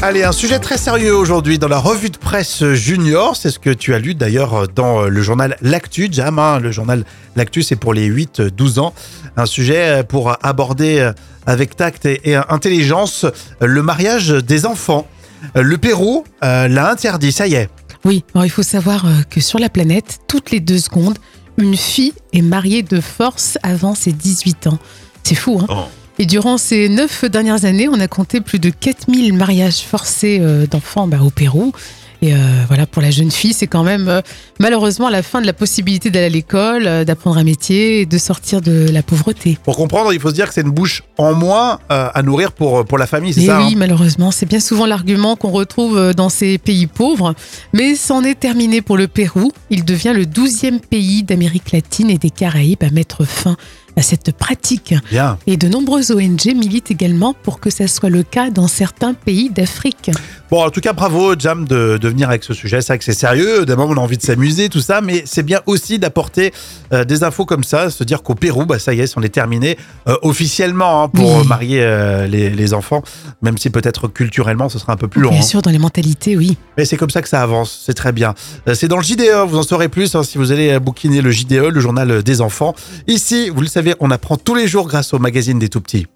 Allez, un sujet très sérieux aujourd'hui dans la revue de presse junior. C'est ce que tu as lu d'ailleurs dans le journal L'Actu, Jam. hein. Le journal L'Actu, c'est pour les 8-12 ans. Un sujet pour aborder avec tact et et intelligence le mariage des enfants. Le Pérou euh, l'a interdit, ça y est. Oui, alors il faut savoir euh, que sur la planète, toutes les deux secondes, une fille est mariée de force avant ses 18 ans. C'est fou, hein Et durant ces neuf dernières années, on a compté plus de 4000 mariages forcés euh, d'enfants bah, au Pérou. Et euh, voilà, pour la jeune fille, c'est quand même euh, malheureusement la fin de la possibilité d'aller à l'école, euh, d'apprendre un métier et de sortir de la pauvreté. Pour comprendre, il faut se dire que c'est une bouche en moins à nourrir pour, pour la famille, c'est ça oui, hein malheureusement, c'est bien souvent l'argument qu'on retrouve dans ces pays pauvres. Mais c'en est terminé pour le Pérou. Il devient le 12e pays d'Amérique latine et des Caraïbes à mettre fin à cette pratique. Bien. Et de nombreuses ONG militent également pour que ça soit le cas dans certains pays d'Afrique. Bon, en tout cas, bravo, Jam, de, de venir avec ce sujet. C'est vrai que c'est sérieux. D'abord, on a envie de s'amuser, tout ça, mais c'est bien aussi d'apporter euh, des infos comme ça, se dire qu'au Pérou, bah, ça y est, on est terminé euh, officiellement hein, pour Oui. marier euh, les, les enfants, même si peut-être culturellement, ce sera un peu plus long. Bien hein. sûr, dans les mentalités, oui. Mais c'est comme ça que ça avance, c'est très bien. C'est dans le JDE, vous en saurez plus hein, si vous allez bouquiner le JDE, le journal des enfants. Ici, vous le on apprend tous les jours grâce au magazine des tout petits.